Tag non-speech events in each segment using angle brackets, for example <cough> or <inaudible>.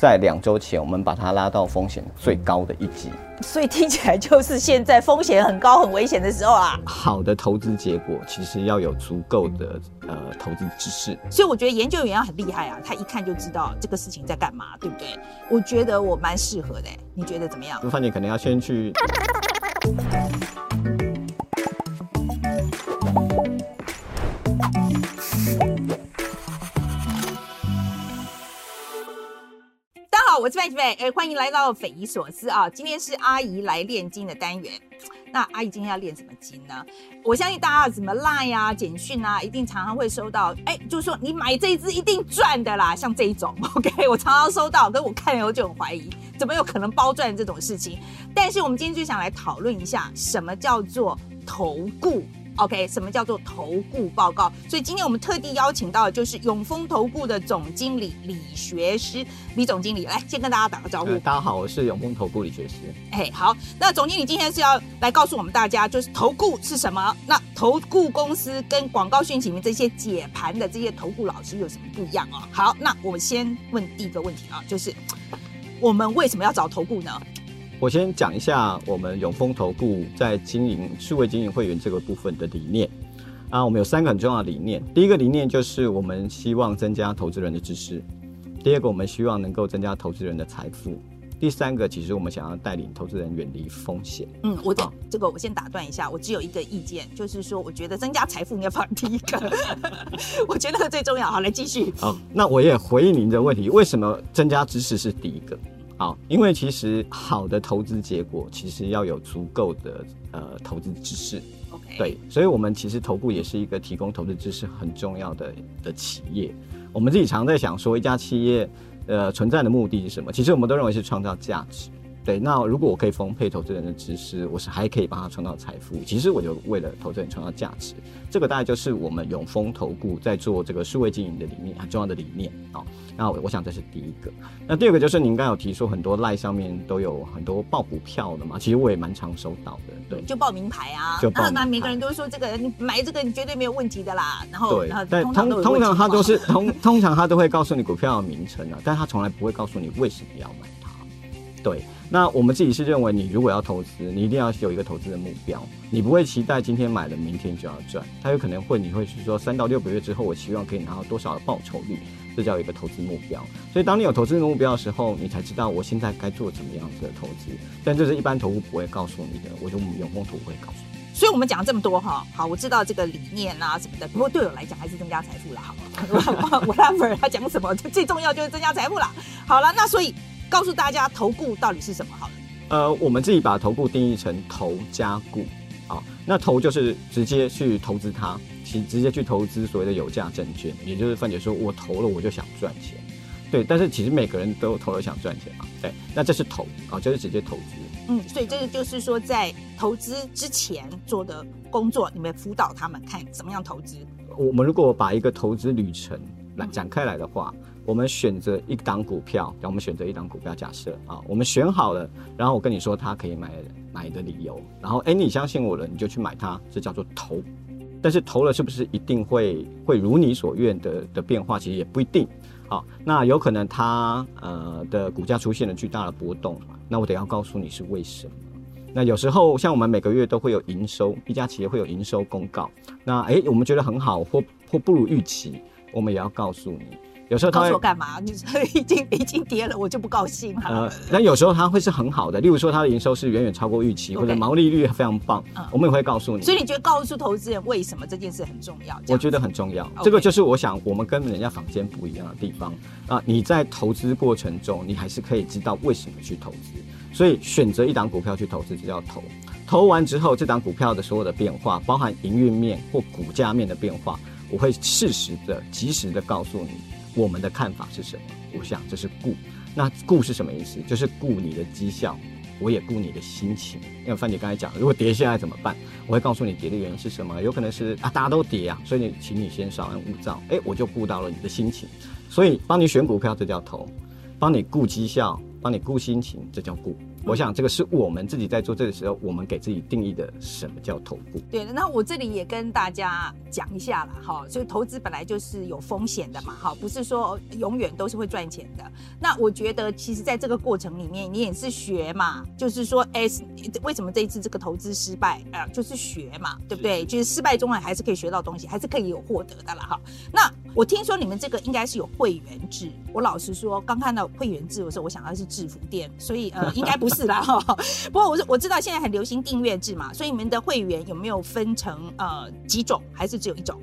在两周前，我们把它拉到风险最高的一级，所以听起来就是现在风险很高、很危险的时候啊。好的投资结果其实要有足够的呃投资知识，所以我觉得研究员要很厉害啊，他一看就知道这个事情在干嘛，对不对？我觉得我蛮适合的，你觉得怎么样？范姐可能要先去。我是范琪贝，哎，欢迎来到匪夷所思啊！今天是阿姨来练金的单元。那阿姨今天要练什么金呢？我相信大家怎么赖呀、简讯啊，一定常常会收到。哎，就是说你买这一支一定赚的啦，像这一种。<laughs> OK，我常常收到，可是我看了以后就很怀疑，怎么有可能包赚这种事情？但是我们今天就想来讨论一下，什么叫做投顾？OK，什么叫做投顾报告？所以今天我们特地邀请到的就是永丰投顾的总经理李学师，李总经理来先跟大家打个招呼。大家好，我是永丰投顾李学师。哎，好，那总经理今天是要来告诉我们大家，就是投顾是什么？那投顾公司跟广告讯息里面这些解盘的这些投顾老师有什么不一样啊？好，那我们先问第一个问题啊，就是我们为什么要找投顾呢？我先讲一下我们永丰投顾在经营数位经营会员这个部分的理念啊，我们有三个很重要的理念。第一个理念就是我们希望增加投资人的知识；第二个，我们希望能够增加投资人的财富；第三个，其实我们想要带领投资人远离风险。嗯，我这这个我先打断一下，我只有一个意见，就是说我觉得增加财富你要放第一个，<laughs> 我觉得最重要。好，来继续。好，那我也回应您的问题，为什么增加知识是第一个？好，因为其实好的投资结果，其实要有足够的呃投资知识。OK，对，所以我们其实投顾也是一个提供投资知识很重要的的企业。我们自己常在想说，一家企业呃存在的目的是什么？其实我们都认为是创造价值。对，那如果我可以丰沛投资人的知识，我是还可以帮他创造财富。其实我就为了投资人创造价值，这个大概就是我们永丰投顾在做这个数位经营的理念，很重要的理念啊。那我想这是第一个。那第二个就是您刚有提出很多赖上面都有很多报股票的嘛，其实我也蛮常收到的。对，就报名牌啊，就报。那每个人都说这个你买这个你绝对没有问题的啦。然后，对，但通通常他都是 <laughs> 通通常他都会告诉你股票的名称啊，但他从来不会告诉你为什么要买它。对。那我们自己是认为，你如果要投资，你一定要有一个投资的目标，你不会期待今天买了，明天就要赚。它有可能会，你会是说三到六个月之后，我希望可以拿到多少的报酬率，这叫一个投资目标。所以，当你有投资目标的时候，你才知道我现在该做怎么样子的投资。但这是一般投顾不会告诉你的，我就永丰投会告诉。所以我们讲了这么多哈，好，我知道这个理念啊什么的。不过对我来讲，还是增加财富了，好。Whatever 他讲什么，最重要就是增加财富了。好了，那所以。告诉大家投顾到底是什么？好了，呃，我们自己把投顾定义成投加顾，啊，那投就是直接去投资它，其直接去投资所谓的有价证券，也就是范姐说我投了我就想赚钱，对，但是其实每个人都投了想赚钱嘛，对，那这是投啊，就是直接投资，嗯，所以这个就是说在投资之前做的工作，你们辅导他们看怎么样投资。我们如果把一个投资旅程来展开来的话。我们选择一档股票，让我们选择一档股票。假设啊，我们选好了，然后我跟你说它可以买买的理由，然后哎，你相信我了，你就去买它，这叫做投。但是投了是不是一定会会如你所愿的的变化？其实也不一定。好，那有可能它呃的股价出现了巨大的波动，那我得要告诉你是为什么。那有时候像我们每个月都会有营收，一家企业会有营收公告，那哎，我们觉得很好或或不如预期，我们也要告诉你。有时候他会干嘛？你说已经已经跌了，我就不高兴了。呃，那有时候它会是很好的，例如说它的营收是远远超过预期，或者毛利率非常棒，我们也会告诉你。所以你觉得告诉投资人为什么这件事很重要？我觉得很重要。这个就是我想我们跟人家坊间不一样的地方啊！你在投资过程中，你还是可以知道为什么去投资。所以选择一档股票去投资，就叫投。投完之后，这档股票的所有的变化，包含营运面或股价面的变化，我会适时的、及时的告诉你。我们的看法是什么？我想这是顾，那顾是什么意思？就是顾你的绩效，我也顾你的心情。因为范姐刚才讲，如果跌下来怎么办？我会告诉你跌的原因是什么。有可能是啊，大家都跌啊，所以你请你先稍安勿躁。哎，我就顾到了你的心情，所以帮你选股票这叫投，帮你顾绩效，帮你顾心情这叫顾。我想这个是我们自己在做这个时候，我们给自己定义的什么叫投顾。对的，那我这里也跟大家讲一下了哈，所以投资本来就是有风险的嘛，哈，不是说永远都是会赚钱的。那我觉得其实在这个过程里面，你也是学嘛，就是说，哎，为什么这一次这个投资失败啊？就是学嘛，对不对？就是失败中啊，还是可以学到东西，还是可以有获得的了哈。那我听说你们这个应该是有会员制，我老实说，刚看到会员制的时候，我想到是制服店，所以呃，应该不是啦哈。<laughs> 不过我是我知道现在很流行订阅制嘛，所以你们的会员有没有分成呃几种，还是只有一种？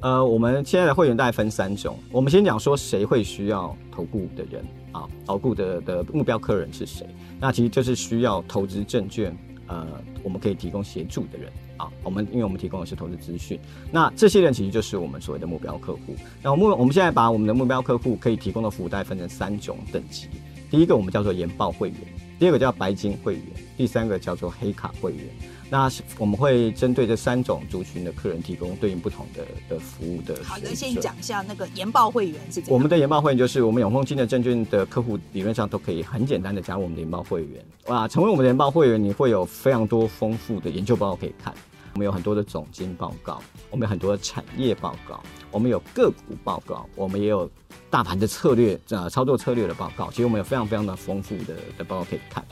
呃，我们现在的会员大概分三种。我们先讲说谁会需要投顾的人啊，投顾的的目标客人是谁？那其实就是需要投资证券，呃，我们可以提供协助的人啊。我们因为我们提供的是投资资讯，那这些人其实就是我们所谓的目标客户。那我们我们现在把我们的目标客户可以提供的服务带分成三种等级。第一个我们叫做研报会员，第二个叫白金会员，第三个叫做黑卡会员。那我们会针对这三种族群的客人提供对应不同的的服务的。好的，先讲一下那个研报会员是。我们的研报会员就是我们永丰金的证券的客户，理论上都可以很简单的加入我们的研报会员。哇，成为我们的研报会员，你会有非常多丰富的研究报告可以看。我们有很多的总经报告，我们有很多的产业报告，我们有个股报告，我们也有大盘的策略呃操作策略的报告。其实我们有非常非常的丰富的的报告可以看。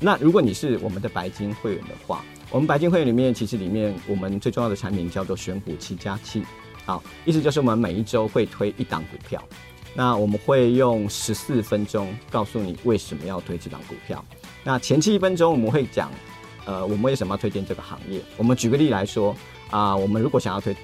那如果你是我们的白金会员的话，我们白金会员里面，其实里面我们最重要的产品叫做选股七加七，好，意思就是我们每一周会推一档股票，那我们会用十四分钟告诉你为什么要推这档股票。那前期一分钟我们会讲，呃，我们为什么要推荐这个行业。我们举个例来说，啊，我们如果想要推，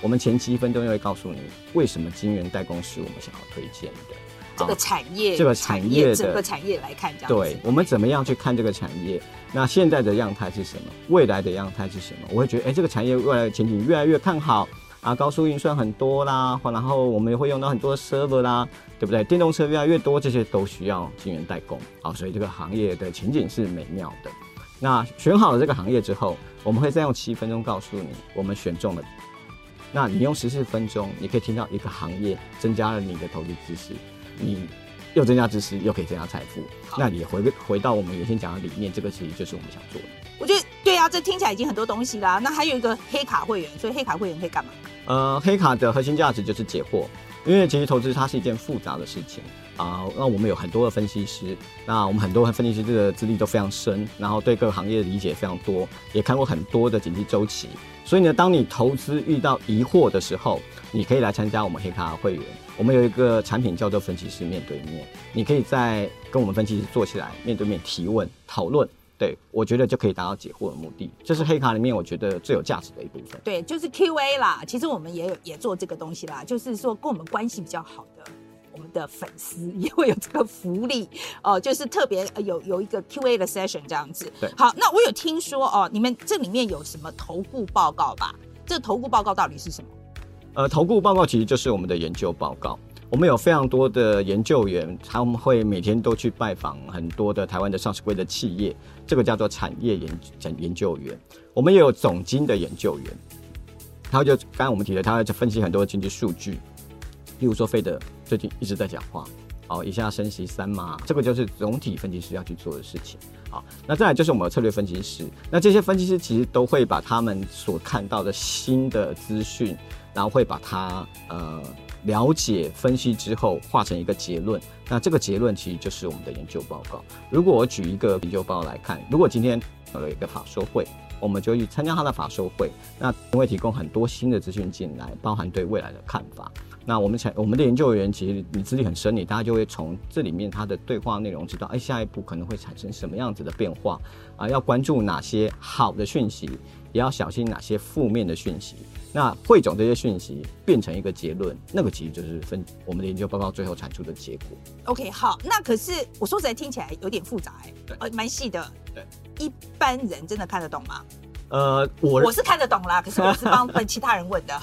我们前期一分钟就会告诉你为什么金源代工是我们想要推荐的。这个产业，这个产业整个产业来看，这样对我们怎么样去看这个产业？那现在的样态是什么？未来的样态是什么？我会觉得，哎，这个产业未来的前景越来越看好啊！高速运算很多啦，然后我们也会用到很多 server 啦，对不对？电动车越来越多，这些都需要晶圆代工啊，所以这个行业的前景是美妙的。那选好了这个行业之后，我们会再用七分钟告诉你，我们选中了。那你用十四分钟，你可以听到一个行业增加了你的投资知识。你又增加知识，又可以增加财富，那你回回到我们原先讲的理念，这个其实就是我们想做的。我觉得对啊，这听起来已经很多东西啦。那还有一个黑卡会员，所以黑卡会员可以干嘛？呃，黑卡的核心价值就是解惑，因为其实投资它是一件复杂的事情啊。那我们有很多的分析师，那我们很多分析师这个资历都非常深，然后对各个行业的理解非常多，也看过很多的经济周期。所以呢，当你投资遇到疑惑的时候，你可以来参加我们黑卡会员。我们有一个产品叫做分析师面对面，你可以在跟我们分析师坐起来面对面提问讨论，对我觉得就可以达到解惑的目的。这是黑卡里面我觉得最有价值的一部分。对，就是 Q&A 啦。其实我们也有也做这个东西啦，就是说跟我们关系比较好的我们的粉丝也会有这个福利 <laughs> 哦，就是特别有有一个 Q&A 的 session 这样子。对，好，那我有听说哦，你们这里面有什么投顾报告吧？这投顾报告到底是什么？呃，投顾报告其实就是我们的研究报告。我们有非常多的研究员，他们会每天都去拜访很多的台湾的上市规的企业，这个叫做产业研研研究员。我们也有总经的研究员，他就刚刚我们提的，他会分析很多经济数据，例如说费德最近一直在讲话，哦，一下升息三嘛，这个就是总体分析师要去做的事情。好，那再来就是我们的策略分析师，那这些分析师其实都会把他们所看到的新的资讯。然后会把它呃了解分析之后化成一个结论，那这个结论其实就是我们的研究报告。如果我举一个研究报告来看，如果今天有了一个法说会，我们就去参加他的法说会，那会提供很多新的资讯进来，包含对未来的看法。那我们才我们的研究员其实你资历很深，你大家就会从这里面他的对话内容知道，哎，下一步可能会产生什么样子的变化啊？要关注哪些好的讯息，也要小心哪些负面的讯息。那汇总这些讯息变成一个结论，那个其实就是分我们的研究报告最后产出的结果。OK，好，那可是我说实在听起来有点复杂哎，呃，蛮细的。对，一般人真的看得懂吗？呃，我我是看得懂啦，可是我是帮问其他人问的。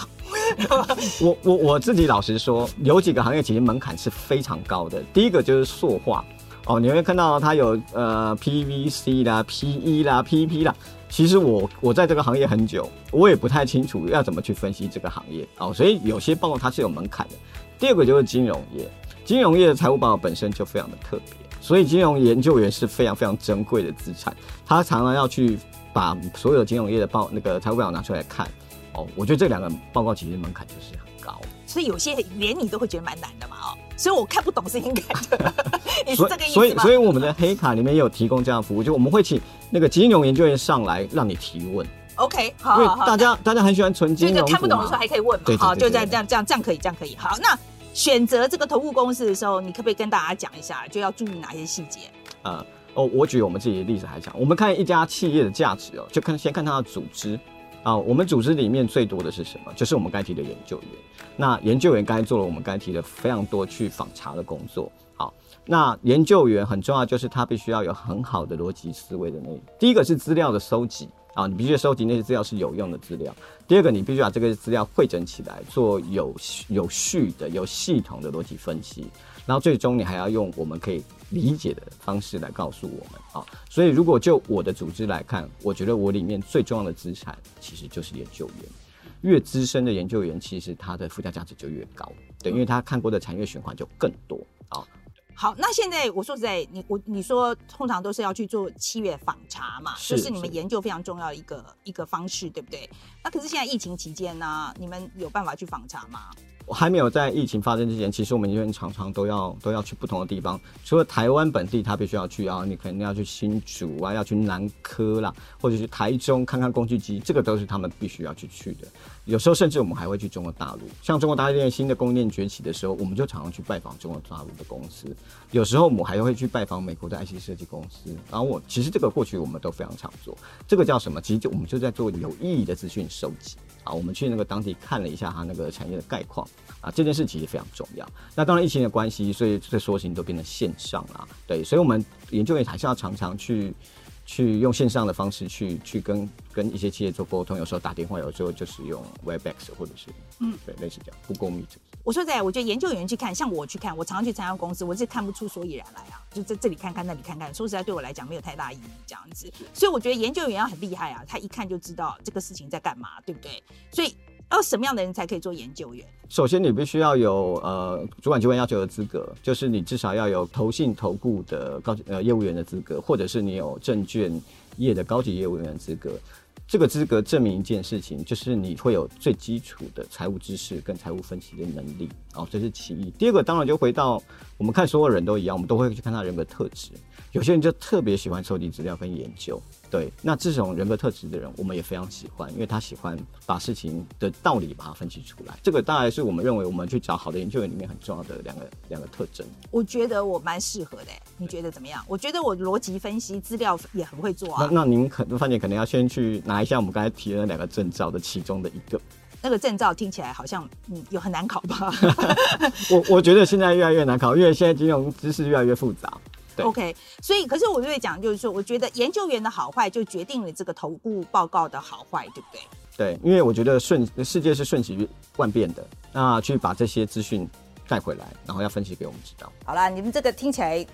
<laughs> 我我我自己老实说，有几个行业其实门槛是非常高的。第一个就是塑化哦，你会看到它有呃 PVC 啦、PE 啦、PP 啦。其实我我在这个行业很久，我也不太清楚要怎么去分析这个行业哦，所以有些报告它是有门槛的。第二个就是金融业，金融业的财务报告本身就非常的特别所以金融研究员是非常非常珍贵的资产，他常常要去把所有金融业的报那个财务报表拿出来看。哦，我觉得这两个报告其实门槛就是很高。所以有些连你都会觉得蛮难的嘛，哦，所以我看不懂是应该的。<laughs> 你是所这个意思以所以？所以我们的黑卡里面也有提供这样的服务，就我们会请那个金融研究员上来让你提问，OK，好大家大家很喜欢纯就就金融股看不懂的时候嘛还可以问嘛，好，就这样这样这样这样可以，这样可以。好，那选择这个投顾公司的时候，你可不可以跟大家讲一下，就要注意哪些细节？呃，哦，我举我们自己的例子来讲，我们看一家企业的价值哦，就看先看它的组织啊。我们组织里面最多的是什么？就是我们该提的研究员。那研究员该做了我们该提的非常多去访查的工作。好，那研究员很重要，就是他必须要有很好的逻辑思维的能力。第一个是资料的收集啊，你必须收集那些资料是有用的资料。第二个，你必须把这个资料汇整起来，做有有序的、有系统的逻辑分析。然后最终你还要用我们可以理解的方式来告诉我们啊。所以如果就我的组织来看，我觉得我里面最重要的资产其实就是研究员。越资深的研究员，其实他的附加价值就越高，对，因为他看过的产业循环就更多啊。好，那现在我说实在，你我你说通常都是要去做七月访查嘛，是这是你们研究非常重要的一个一个方式，对不对？那可是现在疫情期间呢，你们有办法去访查吗？我还没有在疫情发生之前，其实我们医院常常都要都要去不同的地方，除了台湾本地，他必须要去啊，你可能要去新竹啊，要去南科啦，或者是台中看看工具机，这个都是他们必须要去去的。有时候甚至我们还会去中国大陆，像中国大陆新的供应链崛起的时候，我们就常常去拜访中国大陆的公司。有时候我们还会去拜访美国的 IC 设计公司。然后我其实这个过去我们都非常常做，这个叫什么？其实就我们就在做有意义的资讯收集啊。我们去那个当地看了一下它那个产业的概况啊，这件事其实非常重要。那当然疫情的关系，所以这所有都变成线上啦。对，所以我们研究员还是要常常去。去用线上的方式去去跟跟一些企业做沟通，有时候打电话，有时候就是用 Webex 或者是嗯，对，类似这样 Google Meet。我说实在，我觉得研究员去看，像我去看，我常常去参加公司，我是看不出所以然来啊，就在这里看看，那里看看。说实在，对我来讲没有太大意义这样子。所以我觉得研究员要很厉害啊，他一看就知道这个事情在干嘛，对不对？所以要什么样的人才可以做研究员？首先，你必须要有呃主管机关要求的资格，就是你至少要有投信投顾的高级呃业务员的资格，或者是你有证券业的高级业务员资格。这个资格证明一件事情，就是你会有最基础的财务知识跟财务分析的能力哦，这是其一。第二个当然就回到我们看所有人都一样，我们都会去看他人格特质。有些人就特别喜欢收集资料跟研究，对，那这种人格特质的人，我们也非常喜欢，因为他喜欢把事情的道理把它分析出来。这个大概是我们认为我们去找好的研究员里面很重要的两个两个特征。我觉得我蛮适合的，你觉得怎么样？我觉得我逻辑分析资料也很会做那啊。那您可范姐可能要先去拿一下我们刚才提的那两个证照的其中的一个。那个证照听起来好像嗯有很难考吧 <laughs> 我我觉得现在越来越难考，因为现在金融知识越来越复杂。对？OK，所以可是我就会讲，就是说，我觉得研究员的好坏就决定了这个投顾报告的好坏，对不对？对，因为我觉得瞬世界是瞬息万变的，那去把这些资讯带回来，然后要分析给我们知道。好啦，你们这个听起来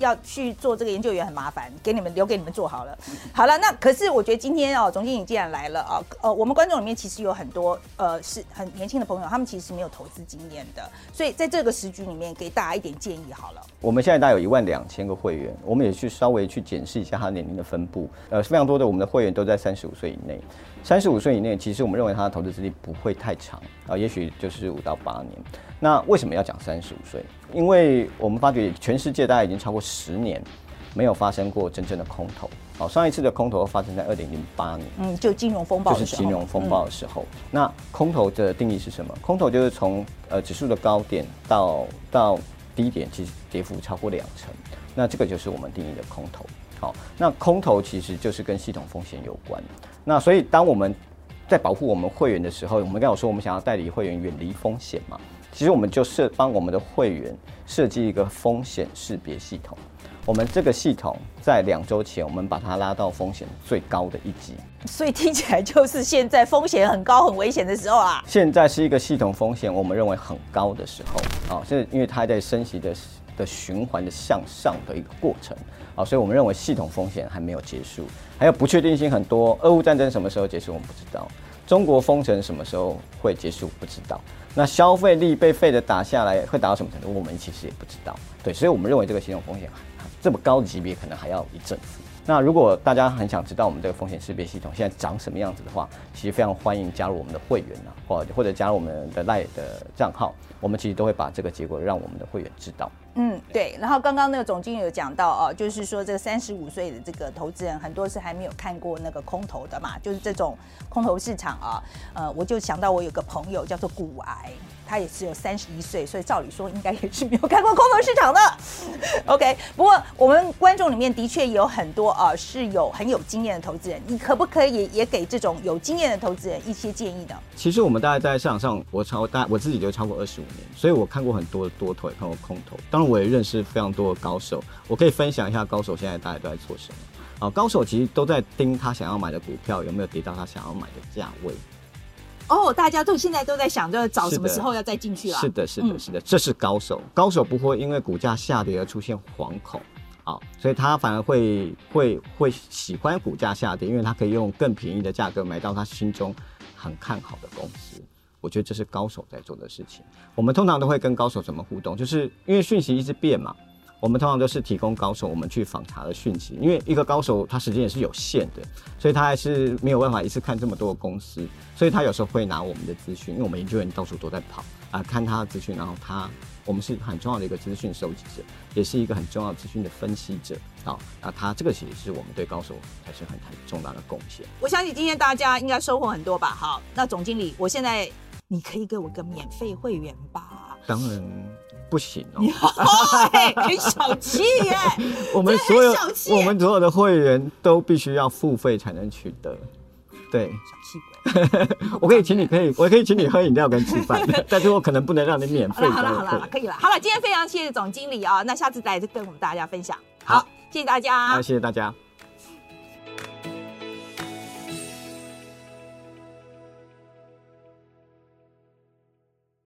要去做这个研究员很麻烦，给你们留给你们做好了。好了，那可是我觉得今天哦，总经理既然来了啊，呃，我们观众里面其实有很多呃是很年轻的朋友，他们其实没有投资经验的，所以在这个时局里面给大家一点建议好了。我们现在大概有一万两千个会员，我们也去稍微去检视一下他年龄的分布。呃，非常多的我们的会员都在三十五岁以内。三十五岁以内，其实我们认为他的投资资历不会太长啊、也许就是五到八年。那为什么要讲三十五岁？因为我们发觉全世界大概已经超过十年没有发生过真正的空头。好，上一次的空头发生在二零零八年。嗯，就金融风暴就是的时候，金融风暴的时候。那空头的定义是什么？空头就是从呃指数的高点到到低点，其实跌幅超过两成。那这个就是我们定义的空头。好，那空头其实就是跟系统风险有关。那所以当我们在保护我们会员的时候，我们刚有说我们想要代理会员远离风险嘛，其实我们就设帮我们的会员设计一个风险识别系统。我们这个系统在两周前，我们把它拉到风险最高的一级，所以听起来就是现在风险很高、很危险的时候啊。现在是一个系统风险，我们认为很高的时候，啊，是因为它在升息的的循环的向上的一个过程，啊，所以我们认为系统风险还没有结束，还有不确定性很多。俄乌战争什么时候结束我们不知道，中国封城什么时候会结束？不知道。那消费力被废的打下来会达到什么程度？我们其实也不知道。对，所以我们认为这个系统风险这么高级别，可能还要一阵子。那如果大家很想知道我们这个风险识别系统现在长什么样子的话，其实非常欢迎加入我们的会员啊，或或者加入我们的赖的账号，我们其实都会把这个结果让我们的会员知道。嗯，对。然后刚刚那个总经理有讲到哦，就是说这个三十五岁的这个投资人很多是还没有看过那个空头的嘛，就是这种空头市场啊。呃，我就想到我有个朋友叫做骨癌。他也只有三十一岁，所以照理说应该也是没有看过空头市场的。<laughs> OK，不过我们观众里面的确有很多啊是有很有经验的投资人，你可不可以也给这种有经验的投资人一些建议呢？其实我们大概在市场上，我超大我自己就超过二十五年，所以我看过很多多头，也看过空头。当然，我也认识非常多的高手，我可以分享一下高手现在大家都在做什么。啊，高手其实都在盯他想要买的股票有没有跌到他想要买的价位。哦，大家都现在都在想着找什么时候要再进去了。是的，是的，是的，这是高手。高手不会因为股价下跌而出现惶恐，啊，所以他反而会会会喜欢股价下跌，因为他可以用更便宜的价格买到他心中很看好的公司。我觉得这是高手在做的事情。我们通常都会跟高手怎么互动，就是因为讯息一直变嘛。我们通常都是提供高手，我们去访查的讯息，因为一个高手他时间也是有限的，所以他还是没有办法一次看这么多的公司，所以他有时候会拿我们的资讯，因为我们研究员到处都在跑啊，看他的资讯，然后他我们是很重要的一个资讯收集者，也是一个很重要资讯的分析者啊，那他这个其实是我们对高手还是很很重大的贡献。我相信今天大家应该收获很多吧？好，那总经理，我现在你可以给我个免费会员吧？当然。不行哦，<laughs> 很小气耶！<laughs> 我们所有我们所有的会员都必须要付费才能取得，对，小气鬼。我可以请你，可以，我可以请你喝饮料跟吃饭，<laughs> 但是我可能不能让你免费。好了好了好了，可以了。好了，今天非常谢谢总经理啊，那下次再跟我们大家分享。好，谢谢大家，好，谢谢大家。